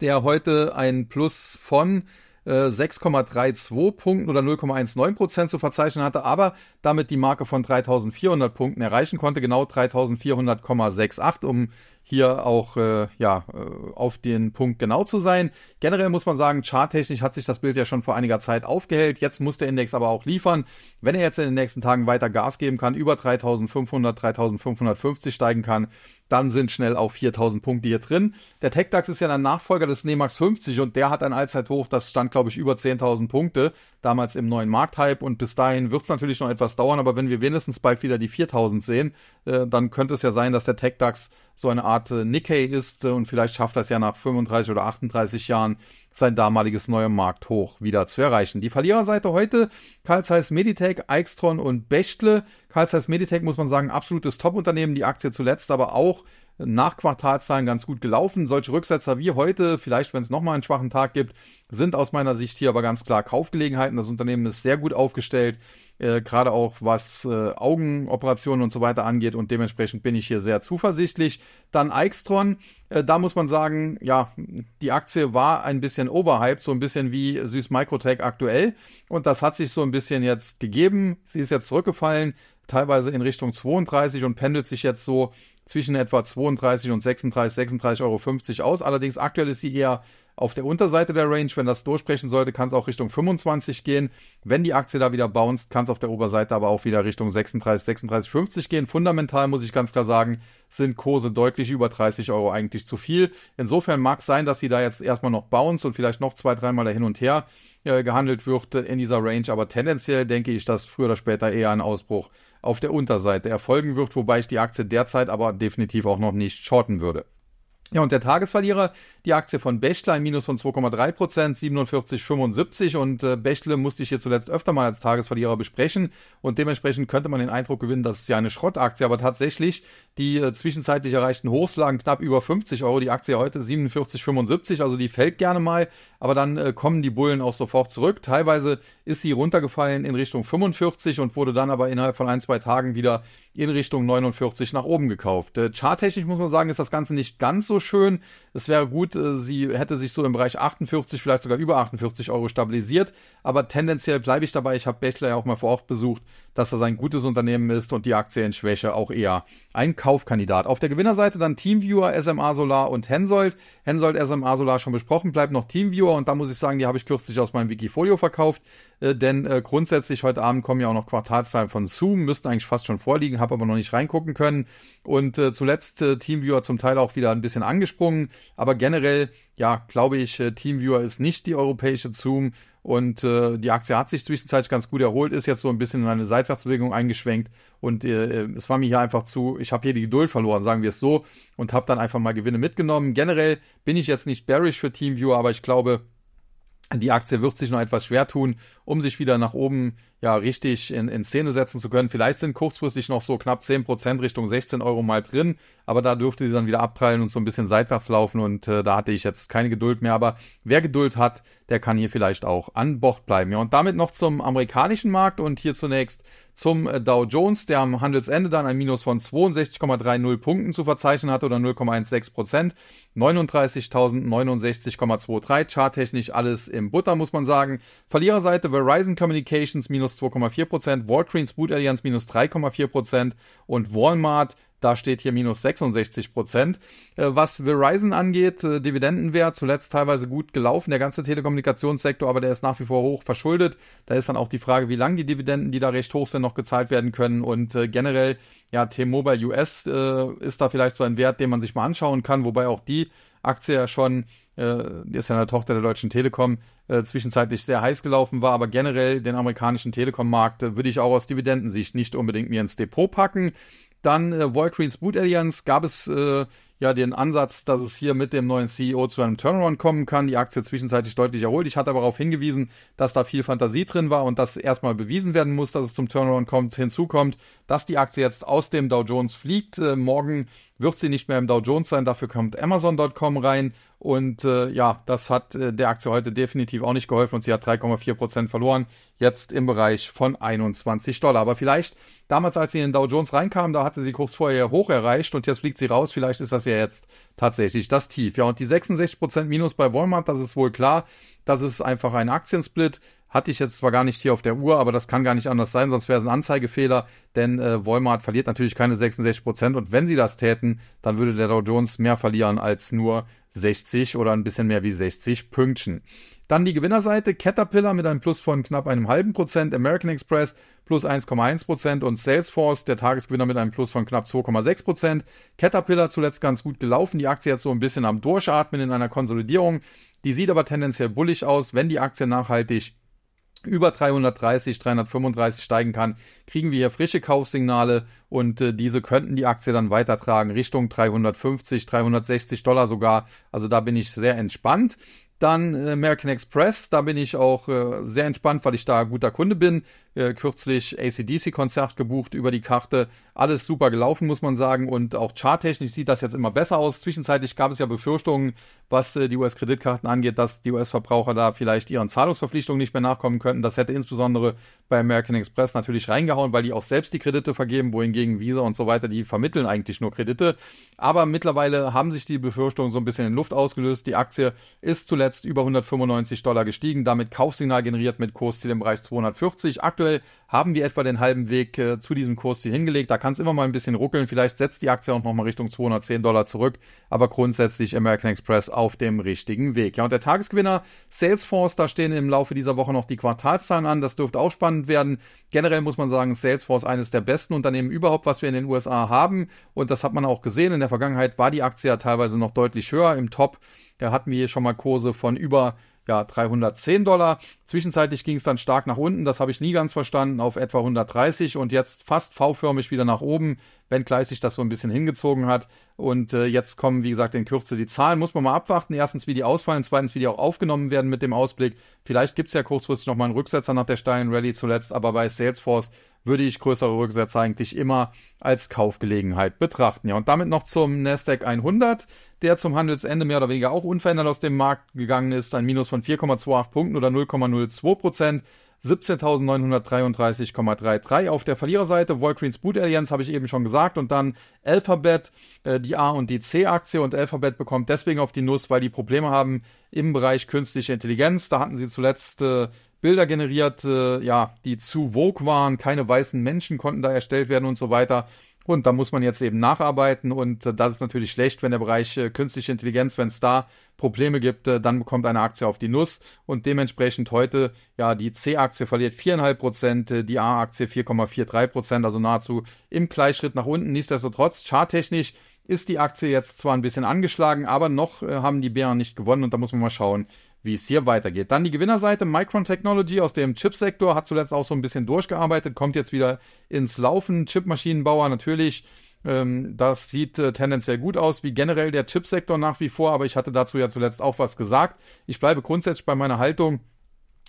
der heute ein Plus von 6,32 Punkten oder 0,19 Prozent zu verzeichnen hatte, aber damit die Marke von 3400 Punkten erreichen konnte, genau 3400,68, um hier auch äh, ja, äh, auf den Punkt genau zu sein. Generell muss man sagen, charttechnisch hat sich das Bild ja schon vor einiger Zeit aufgehellt. Jetzt muss der Index aber auch liefern. Wenn er jetzt in den nächsten Tagen weiter Gas geben kann, über 3500, 3550 steigen kann, dann sind schnell auch 4000 Punkte hier drin. Der TechDAX ist ja der Nachfolger des NEMAX 50 und der hat ein Allzeithoch, das stand glaube ich über 10.000 Punkte, damals im neuen Markthype und bis dahin wird es natürlich noch etwas dauern, aber wenn wir wenigstens bald wieder die 4000 sehen, äh, dann könnte es ja sein, dass der TechDAX so eine Art äh, Nikkei ist äh, und vielleicht schafft das ja nach 35 oder 38 Jahren sein damaliges neues Markthoch wieder zu erreichen. Die Verliererseite heute, Carl Zeiss Meditech, Eichstron und Bechtle. Carl Zeiss Meditech muss man sagen, absolutes Top-Unternehmen, die Aktie zuletzt aber auch nach Quartalzahlen ganz gut gelaufen. Solche Rücksetzer wie heute, vielleicht wenn es nochmal einen schwachen Tag gibt, sind aus meiner Sicht hier aber ganz klar Kaufgelegenheiten. Das Unternehmen ist sehr gut aufgestellt, äh, gerade auch was äh, Augenoperationen und so weiter angeht und dementsprechend bin ich hier sehr zuversichtlich. Dann Eichstron, äh, da muss man sagen, ja, die Aktie war ein bisschen overhyped, so ein bisschen wie Süß Microtech aktuell und das hat sich so ein bisschen jetzt gegeben. Sie ist jetzt zurückgefallen, teilweise in Richtung 32 und pendelt sich jetzt so zwischen etwa 32 und 36, 36,50 Euro aus. Allerdings aktuell ist sie eher auf der Unterseite der Range. Wenn das durchbrechen sollte, kann es auch Richtung 25 gehen. Wenn die Aktie da wieder bounced, kann es auf der Oberseite aber auch wieder Richtung 36, 36,50 gehen. Fundamental muss ich ganz klar sagen, sind Kurse deutlich über 30 Euro eigentlich zu viel. Insofern mag es sein, dass sie da jetzt erstmal noch bounce und vielleicht noch zwei, dreimal da hin und her äh, gehandelt wird in dieser Range. Aber tendenziell denke ich, dass früher oder später eher ein Ausbruch auf der Unterseite erfolgen wird, wobei ich die Aktie derzeit aber definitiv auch noch nicht shorten würde. Ja, und der Tagesverlierer, die Aktie von Bechtle, ein Minus von 2,3 Prozent, 47,75 und äh, Bechtle musste ich hier zuletzt öfter mal als Tagesverlierer besprechen. Und dementsprechend könnte man den Eindruck gewinnen, das ist ja eine Schrottaktie, aber tatsächlich die äh, zwischenzeitlich erreichten Hochs lagen knapp über 50 Euro, die Aktie heute 47,75, also die fällt gerne mal, aber dann äh, kommen die Bullen auch sofort zurück. Teilweise ist sie runtergefallen in Richtung 45 und wurde dann aber innerhalb von ein, zwei Tagen wieder in Richtung 49 nach oben gekauft. Äh, charttechnisch muss man sagen, ist das Ganze nicht ganz so schön. Es wäre gut, äh, sie hätte sich so im Bereich 48, vielleicht sogar über 48 Euro stabilisiert. Aber tendenziell bleibe ich dabei. Ich habe Bechler ja auch mal vor Ort besucht, dass das ein gutes Unternehmen ist und die Aktie in Schwäche auch eher ein Kaufkandidat. Auf der Gewinnerseite dann Teamviewer, SMA Solar und Hensoldt. Hensoldt, SMA Solar schon besprochen, bleibt noch Teamviewer und da muss ich sagen, die habe ich kürzlich aus meinem Wikifolio verkauft. Äh, denn äh, grundsätzlich heute Abend kommen ja auch noch Quartalszahlen von Zoom, müssten eigentlich fast schon vorliegen, habe aber noch nicht reingucken können. Und äh, zuletzt äh, Teamviewer zum Teil auch wieder ein bisschen angesprungen, aber generell, ja, glaube ich, äh, Teamviewer ist nicht die europäische Zoom und äh, die Aktie hat sich zwischenzeitlich ganz gut erholt, ist jetzt so ein bisschen in eine Seitwärtsbewegung eingeschwenkt und äh, es war mir hier einfach zu, ich habe hier die Geduld verloren, sagen wir es so, und habe dann einfach mal Gewinne mitgenommen. Generell bin ich jetzt nicht bearish für Teamviewer, aber ich glaube, die Aktie wird sich noch etwas schwer tun, um sich wieder nach oben ja richtig in, in Szene setzen zu können. Vielleicht sind kurzfristig noch so knapp 10% Richtung 16 Euro mal drin, aber da dürfte sie dann wieder abprallen und so ein bisschen seitwärts laufen und äh, da hatte ich jetzt keine Geduld mehr. Aber wer Geduld hat, der kann hier vielleicht auch an Bord bleiben. Ja, und damit noch zum amerikanischen Markt und hier zunächst zum äh, Dow Jones, der am Handelsende dann ein Minus von 62,30 Punkten zu verzeichnen hatte oder 0,16 Prozent. 39.069,23. Charttechnisch alles im Butter, muss man sagen. Verliererseite Verizon Communications minus 2,4 Prozent, Walgreens Boot Alliance minus 3,4 Prozent und Walmart da steht hier minus 66 Prozent. Äh, was Verizon angeht, äh, Dividendenwert zuletzt teilweise gut gelaufen, der ganze Telekommunikationssektor, aber der ist nach wie vor hoch verschuldet. Da ist dann auch die Frage, wie lange die Dividenden, die da recht hoch sind, noch gezahlt werden können. Und äh, generell, ja, T-Mobile US ist da vielleicht so ein Wert, den man sich mal anschauen kann, wobei auch die Aktie ja schon, äh, die ist ja eine Tochter der Deutschen Telekom, äh, zwischenzeitlich sehr heiß gelaufen war, aber generell den amerikanischen Telekom-Markt äh, würde ich auch aus Dividendensicht nicht unbedingt mir ins Depot packen. Dann äh, Walgreens Boot Alliance gab es äh, ja den Ansatz, dass es hier mit dem neuen CEO zu einem Turnaround kommen kann. Die Aktie zwischenzeitlich deutlich erholt. Ich hatte aber darauf hingewiesen, dass da viel Fantasie drin war und dass erstmal bewiesen werden muss, dass es zum Turnaround kommt. Hinzu kommt, dass die Aktie jetzt aus dem Dow Jones fliegt. Äh, morgen wird sie nicht mehr im Dow Jones sein. Dafür kommt Amazon.com rein. Und äh, ja, das hat äh, der Aktie heute definitiv auch nicht geholfen und sie hat 3,4 Prozent verloren. Jetzt im Bereich von 21 Dollar. Aber vielleicht damals, als sie in den Dow Jones reinkam, da hatte sie kurz vorher hoch erreicht und jetzt fliegt sie raus. Vielleicht ist das ja jetzt tatsächlich das Tief. Ja, und die 66% Minus bei Walmart, das ist wohl klar. Das ist einfach ein Aktiensplit. Hatte ich jetzt zwar gar nicht hier auf der Uhr, aber das kann gar nicht anders sein, sonst wäre es ein Anzeigefehler, denn äh, Walmart verliert natürlich keine 66 Prozent und wenn sie das täten, dann würde der Dow Jones mehr verlieren als nur 60 oder ein bisschen mehr wie 60 Pünktchen. Dann die Gewinnerseite, Caterpillar mit einem Plus von knapp einem halben Prozent, American Express plus 1,1 Prozent und Salesforce, der Tagesgewinner mit einem Plus von knapp 2,6 Prozent. Caterpillar zuletzt ganz gut gelaufen, die Aktie jetzt so ein bisschen am Durchatmen in einer Konsolidierung. Die sieht aber tendenziell bullig aus, wenn die Aktie nachhaltig über 330, 335 steigen kann, kriegen wir hier frische Kaufsignale und äh, diese könnten die Aktie dann weitertragen Richtung 350, 360 Dollar sogar. Also da bin ich sehr entspannt. Dann äh, American Express, da bin ich auch äh, sehr entspannt, weil ich da guter Kunde bin äh, kürzlich ACDC-Konzert gebucht über die Karte. Alles super gelaufen, muss man sagen. Und auch charttechnisch sieht das jetzt immer besser aus. Zwischenzeitlich gab es ja Befürchtungen, was äh, die US-Kreditkarten angeht, dass die US-Verbraucher da vielleicht ihren Zahlungsverpflichtungen nicht mehr nachkommen könnten. Das hätte insbesondere bei American Express natürlich reingehauen, weil die auch selbst die Kredite vergeben, wohingegen Visa und so weiter, die vermitteln eigentlich nur Kredite. Aber mittlerweile haben sich die Befürchtungen so ein bisschen in Luft ausgelöst. Die Aktie ist zuletzt über 195 Dollar gestiegen, damit Kaufsignal generiert mit Kursziel im Bereich 240. Aktuell aktuell haben wir etwa den halben Weg äh, zu diesem Kurs hier hingelegt. Da kann es immer mal ein bisschen ruckeln. Vielleicht setzt die Aktie auch nochmal Richtung 210 Dollar zurück. Aber grundsätzlich American Express auf dem richtigen Weg. Ja, und der Tagesgewinner Salesforce, da stehen im Laufe dieser Woche noch die Quartalszahlen an. Das dürfte auch spannend werden. Generell muss man sagen, Salesforce eines der besten Unternehmen überhaupt, was wir in den USA haben. Und das hat man auch gesehen. In der Vergangenheit war die Aktie ja teilweise noch deutlich höher im Top. Da hatten wir hier schon mal Kurse von über ja, 310 Dollar. Zwischenzeitlich ging es dann stark nach unten, das habe ich nie ganz verstanden, auf etwa 130 und jetzt fast V-förmig wieder nach oben, wenngleich sich das so ein bisschen hingezogen hat. Und äh, jetzt kommen, wie gesagt, in Kürze die Zahlen. Muss man mal abwarten. Erstens, wie die ausfallen, zweitens, wie die auch aufgenommen werden mit dem Ausblick. Vielleicht gibt es ja kurzfristig nochmal einen Rücksetzer nach der steilen Rallye zuletzt, aber bei Salesforce würde ich größere Rücksätze eigentlich immer als Kaufgelegenheit betrachten. Ja, und damit noch zum Nasdaq 100, der zum Handelsende mehr oder weniger auch unverändert aus dem Markt gegangen ist. Ein Minus von 4,28 Punkten oder 0,02 Prozent. 17.933,33 auf der Verliererseite. Walgreens Boot Alliance habe ich eben schon gesagt und dann Alphabet, äh, die A und die C-Aktie und Alphabet bekommt deswegen auf die Nuss, weil die Probleme haben im Bereich künstliche Intelligenz. Da hatten sie zuletzt äh, Bilder generiert, äh, ja, die zu vogue waren, keine weißen Menschen konnten da erstellt werden und so weiter. Und da muss man jetzt eben nacharbeiten. Und äh, das ist natürlich schlecht, wenn der Bereich äh, künstliche Intelligenz, wenn es da Probleme gibt, äh, dann bekommt eine Aktie auf die Nuss. Und dementsprechend heute, ja, die C-Aktie verliert 4,5 Prozent, die A-Aktie 4,43 Prozent, also nahezu im Gleichschritt nach unten. Nichtsdestotrotz, charttechnisch ist die Aktie jetzt zwar ein bisschen angeschlagen, aber noch haben die Bären nicht gewonnen. Und da muss man mal schauen, wie es hier weitergeht. Dann die Gewinnerseite, Micron Technology aus dem Chipsektor, hat zuletzt auch so ein bisschen durchgearbeitet, kommt jetzt wieder ins Laufen. Chipmaschinenbauer natürlich Ähm, das sieht äh, tendenziell gut aus, wie generell der Chipsektor nach wie vor, aber ich hatte dazu ja zuletzt auch was gesagt. Ich bleibe grundsätzlich bei meiner Haltung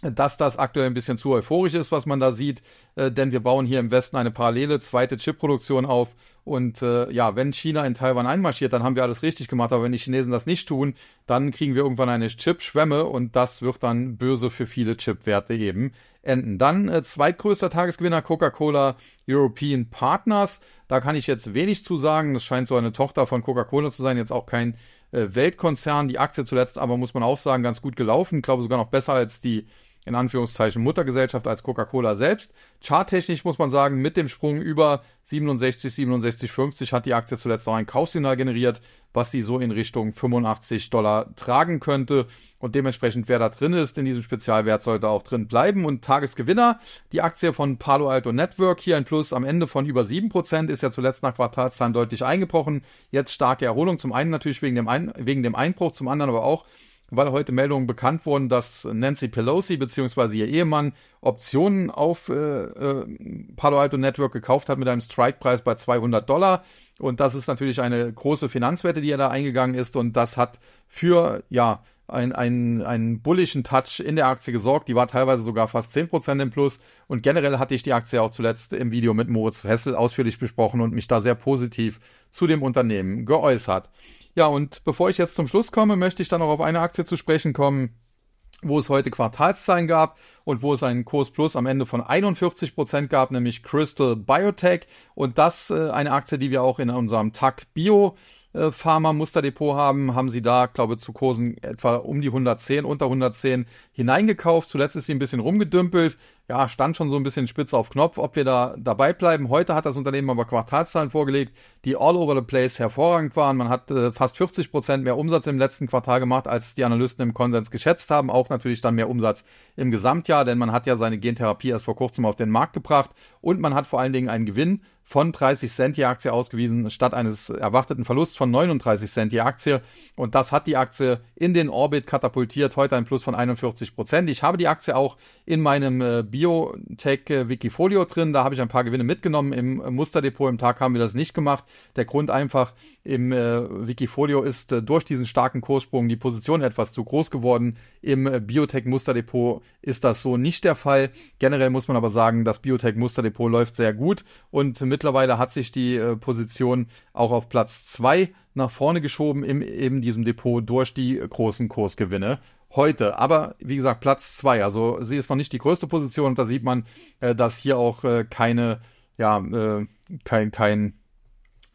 dass das aktuell ein bisschen zu euphorisch ist, was man da sieht, äh, denn wir bauen hier im Westen eine parallele zweite Chipproduktion auf und äh, ja, wenn China in Taiwan einmarschiert, dann haben wir alles richtig gemacht, aber wenn die Chinesen das nicht tun, dann kriegen wir irgendwann eine Chip-Schwemme und das wird dann böse für viele Chipwerte eben enden. Dann äh, zweitgrößter Tagesgewinner Coca-Cola European Partners, da kann ich jetzt wenig zu sagen, das scheint so eine Tochter von Coca-Cola zu sein, jetzt auch kein äh, Weltkonzern, die Aktie zuletzt aber muss man auch sagen, ganz gut gelaufen, ich glaube sogar noch besser als die in Anführungszeichen Muttergesellschaft als Coca-Cola selbst. Charttechnisch muss man sagen, mit dem Sprung über 67, 67, 50 hat die Aktie zuletzt noch ein Kaufsignal generiert, was sie so in Richtung 85 Dollar tragen könnte. Und dementsprechend, wer da drin ist in diesem Spezialwert, sollte auch drin bleiben. Und Tagesgewinner, die Aktie von Palo Alto Network, hier ein Plus am Ende von über 7%, ist ja zuletzt nach Quartalszahlen deutlich eingebrochen. Jetzt starke Erholung, zum einen natürlich wegen dem, Ein wegen dem Einbruch, zum anderen aber auch weil heute Meldungen bekannt wurden, dass Nancy Pelosi bzw. ihr Ehemann Optionen auf äh, äh, Palo Alto Network gekauft hat mit einem Strikepreis bei 200 Dollar. Und das ist natürlich eine große Finanzwette, die er da eingegangen ist. Und das hat für, ja, einen, einen, einen bullischen Touch in der Aktie gesorgt. Die war teilweise sogar fast 10% im Plus. Und generell hatte ich die Aktie auch zuletzt im Video mit Moritz Hessel ausführlich besprochen und mich da sehr positiv zu dem Unternehmen geäußert. Ja, und bevor ich jetzt zum Schluss komme, möchte ich dann noch auf eine Aktie zu sprechen kommen, wo es heute Quartalszahlen gab und wo es einen Kurs Plus am Ende von 41 Prozent gab, nämlich Crystal Biotech. Und das äh, eine Aktie, die wir auch in unserem TAC Bio äh, Pharma Musterdepot haben, haben sie da, glaube ich, zu Kursen etwa um die 110, unter 110 hineingekauft. Zuletzt ist sie ein bisschen rumgedümpelt. Ja, stand schon so ein bisschen spitz auf Knopf, ob wir da dabei bleiben. Heute hat das Unternehmen aber Quartalszahlen vorgelegt, die all over the place hervorragend waren. Man hat äh, fast 40 Prozent mehr Umsatz im letzten Quartal gemacht, als die Analysten im Konsens geschätzt haben. Auch natürlich dann mehr Umsatz im Gesamtjahr, denn man hat ja seine Gentherapie erst vor kurzem auf den Markt gebracht und man hat vor allen Dingen einen Gewinn von 30 Cent die Aktie ausgewiesen, statt eines erwarteten Verlusts von 39 Cent die Aktie. Und das hat die Aktie in den Orbit katapultiert. Heute ein Plus von 41 Prozent. Ich habe die Aktie auch in meinem äh, Biotech äh, Wikifolio drin. Da habe ich ein paar Gewinne mitgenommen. Im äh, Musterdepot im Tag haben wir das nicht gemacht. Der Grund einfach im äh, Wikifolio ist durch diesen starken Kurssprung die Position etwas zu groß geworden. Im äh, Biotech Musterdepot ist das so nicht der Fall. Generell muss man aber sagen, das Biotech Musterdepot läuft sehr gut und mit mittlerweile hat sich die äh, Position auch auf Platz 2 nach vorne geschoben in eben diesem Depot durch die großen Kursgewinne heute. Aber wie gesagt, Platz 2. Also sie ist noch nicht die größte Position da sieht man, äh, dass hier auch äh, keine, ja, äh, kein, kein,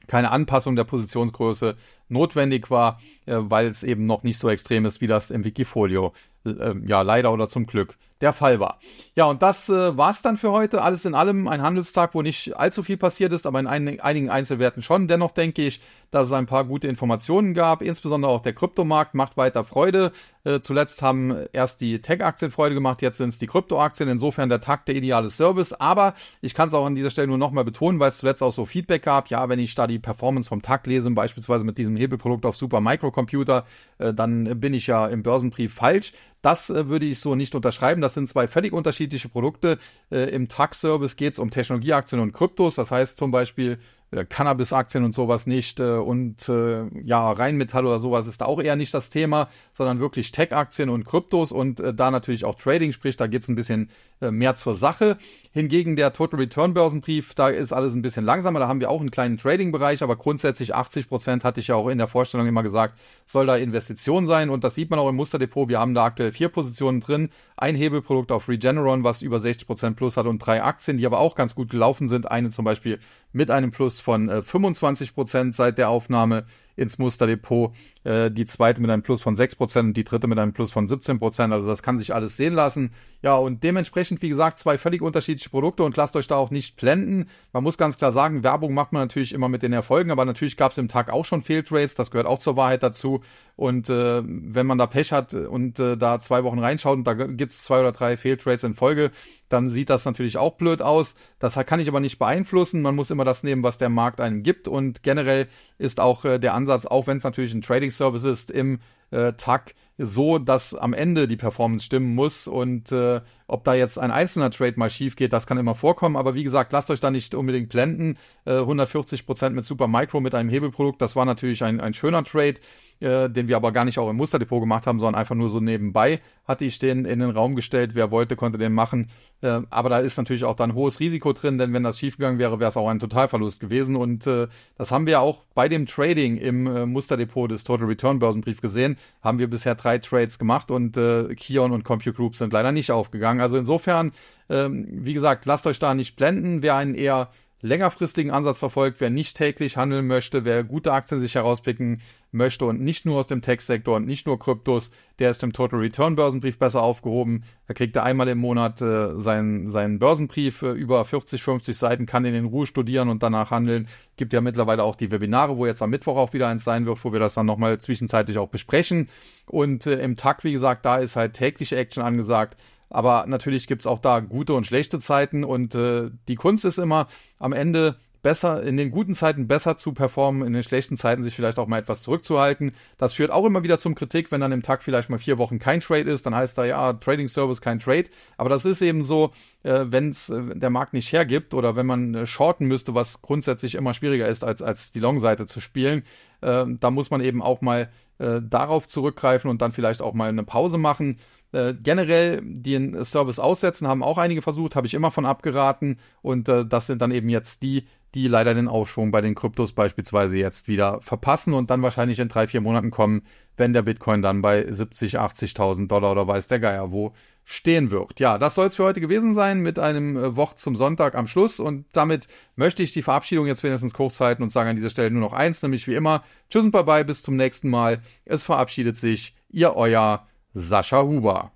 keine Anpassung der Positionsgröße notwendig war, äh, weil es eben noch nicht so extrem ist, wie das im Wikifolio äh, ja leider oder zum Glück der Fall war. Ja, und das äh, war's dann für heute. Alles in allem ein Handelstag, wo nicht allzu viel passiert ist, aber in ein, einigen Einzelwerten schon. Dennoch denke ich, dass es ein paar gute Informationen gab. Insbesondere auch der Kryptomarkt macht weiter Freude. Äh, zuletzt haben erst die Tech-Aktien Freude gemacht, jetzt sind es die Kryptoaktien. Insofern der Tag der ideale Service. Aber ich kann es auch an dieser Stelle nur nochmal betonen, weil es zuletzt auch so Feedback gab. Ja, wenn ich da die Performance vom Tag lese, beispielsweise mit diesem Hebelprodukt auf Super Microcomputer, äh, dann bin ich ja im Börsenbrief falsch. Das äh, würde ich so nicht unterschreiben. Das sind zwei völlig unterschiedliche Produkte. Äh, Im TAG-Service geht es um Technologieaktien und Kryptos. Das heißt zum Beispiel, äh, Cannabis-Aktien und sowas nicht äh, und äh, ja, Rheinmetall oder sowas ist da auch eher nicht das Thema, sondern wirklich Tech-Aktien und Kryptos und äh, da natürlich auch Trading, sprich, da geht es ein bisschen mehr zur Sache. Hingegen der Total Return Börsenbrief, da ist alles ein bisschen langsamer, da haben wir auch einen kleinen Trading-Bereich, aber grundsätzlich 80 Prozent hatte ich ja auch in der Vorstellung immer gesagt, soll da Investition sein und das sieht man auch im Musterdepot. Wir haben da aktuell vier Positionen drin, ein Hebelprodukt auf Regeneron, was über 60 Prozent plus hat und drei Aktien, die aber auch ganz gut gelaufen sind. Eine zum Beispiel mit einem Plus von äh, 25 Prozent seit der Aufnahme ins Musterdepot, äh, die zweite mit einem Plus von 6% und die dritte mit einem Plus von 17%. Also das kann sich alles sehen lassen. Ja, und dementsprechend, wie gesagt, zwei völlig unterschiedliche Produkte und lasst euch da auch nicht blenden. Man muss ganz klar sagen, Werbung macht man natürlich immer mit den Erfolgen, aber natürlich gab es im Tag auch schon Fehltrades, das gehört auch zur Wahrheit dazu. Und äh, wenn man da Pech hat und äh, da zwei Wochen reinschaut und da gibt es zwei oder drei Fehltrades in Folge, dann sieht das natürlich auch blöd aus. Das kann ich aber nicht beeinflussen. Man muss immer das nehmen, was der Markt einem gibt. Und generell ist auch äh, der Ansatz, auch wenn es natürlich ein Trading Service ist, im äh, TAC so, dass am Ende die Performance stimmen muss und äh, ob da jetzt ein einzelner Trade mal schief geht, das kann immer vorkommen, aber wie gesagt, lasst euch da nicht unbedingt blenden. Äh, 140% mit Super Micro mit einem Hebelprodukt, das war natürlich ein, ein schöner Trade, äh, den wir aber gar nicht auch im Musterdepot gemacht haben, sondern einfach nur so nebenbei hatte ich den in den Raum gestellt. Wer wollte, konnte den machen. Äh, aber da ist natürlich auch dann hohes Risiko drin, denn wenn das schiefgegangen wäre, wäre es auch ein Totalverlust gewesen. Und äh, das haben wir auch bei dem Trading im äh, Musterdepot des Total Return Börsenbrief gesehen. Haben wir bisher drei Trades gemacht und äh, Kion und Compute Group sind leider nicht aufgegangen. Also insofern, ähm, wie gesagt, lasst euch da nicht blenden. Wer einen eher längerfristigen Ansatz verfolgt, wer nicht täglich handeln möchte, wer gute Aktien sich herauspicken möchte und nicht nur aus dem Tech-Sektor und nicht nur Kryptos, der ist im Total Return Börsenbrief besser aufgehoben. Da kriegt er einmal im Monat äh, seinen, seinen Börsenbrief äh, über 40, 50 Seiten, kann ihn in Ruhe studieren und danach handeln. Gibt ja mittlerweile auch die Webinare, wo jetzt am Mittwoch auch wieder eins sein wird, wo wir das dann nochmal zwischenzeitlich auch besprechen. Und äh, im Tag, wie gesagt, da ist halt tägliche Action angesagt. Aber natürlich gibt es auch da gute und schlechte Zeiten und äh, die Kunst ist immer am Ende besser, in den guten Zeiten besser zu performen, in den schlechten Zeiten sich vielleicht auch mal etwas zurückzuhalten. Das führt auch immer wieder zum Kritik, wenn dann im Tag vielleicht mal vier Wochen kein Trade ist, dann heißt da ja, Trading Service kein Trade. Aber das ist eben so, äh, wenn es äh, der Markt nicht hergibt oder wenn man äh, shorten müsste, was grundsätzlich immer schwieriger ist, als, als die Long-Seite zu spielen, äh, da muss man eben auch mal äh, darauf zurückgreifen und dann vielleicht auch mal eine Pause machen. Äh, generell den Service aussetzen haben auch einige versucht, habe ich immer von abgeraten. Und äh, das sind dann eben jetzt die, die leider den Aufschwung bei den Kryptos beispielsweise jetzt wieder verpassen und dann wahrscheinlich in drei, vier Monaten kommen, wenn der Bitcoin dann bei 70, 80.000 Dollar oder weiß der Geier wo stehen wird. Ja, das soll es für heute gewesen sein mit einem äh, Wort zum Sonntag am Schluss und damit möchte ich die Verabschiedung jetzt wenigstens kurz halten und sage an dieser Stelle nur noch eins, nämlich wie immer, tschüss und bye bye, bis zum nächsten Mal. Es verabschiedet sich, ihr euer Sascha Huber.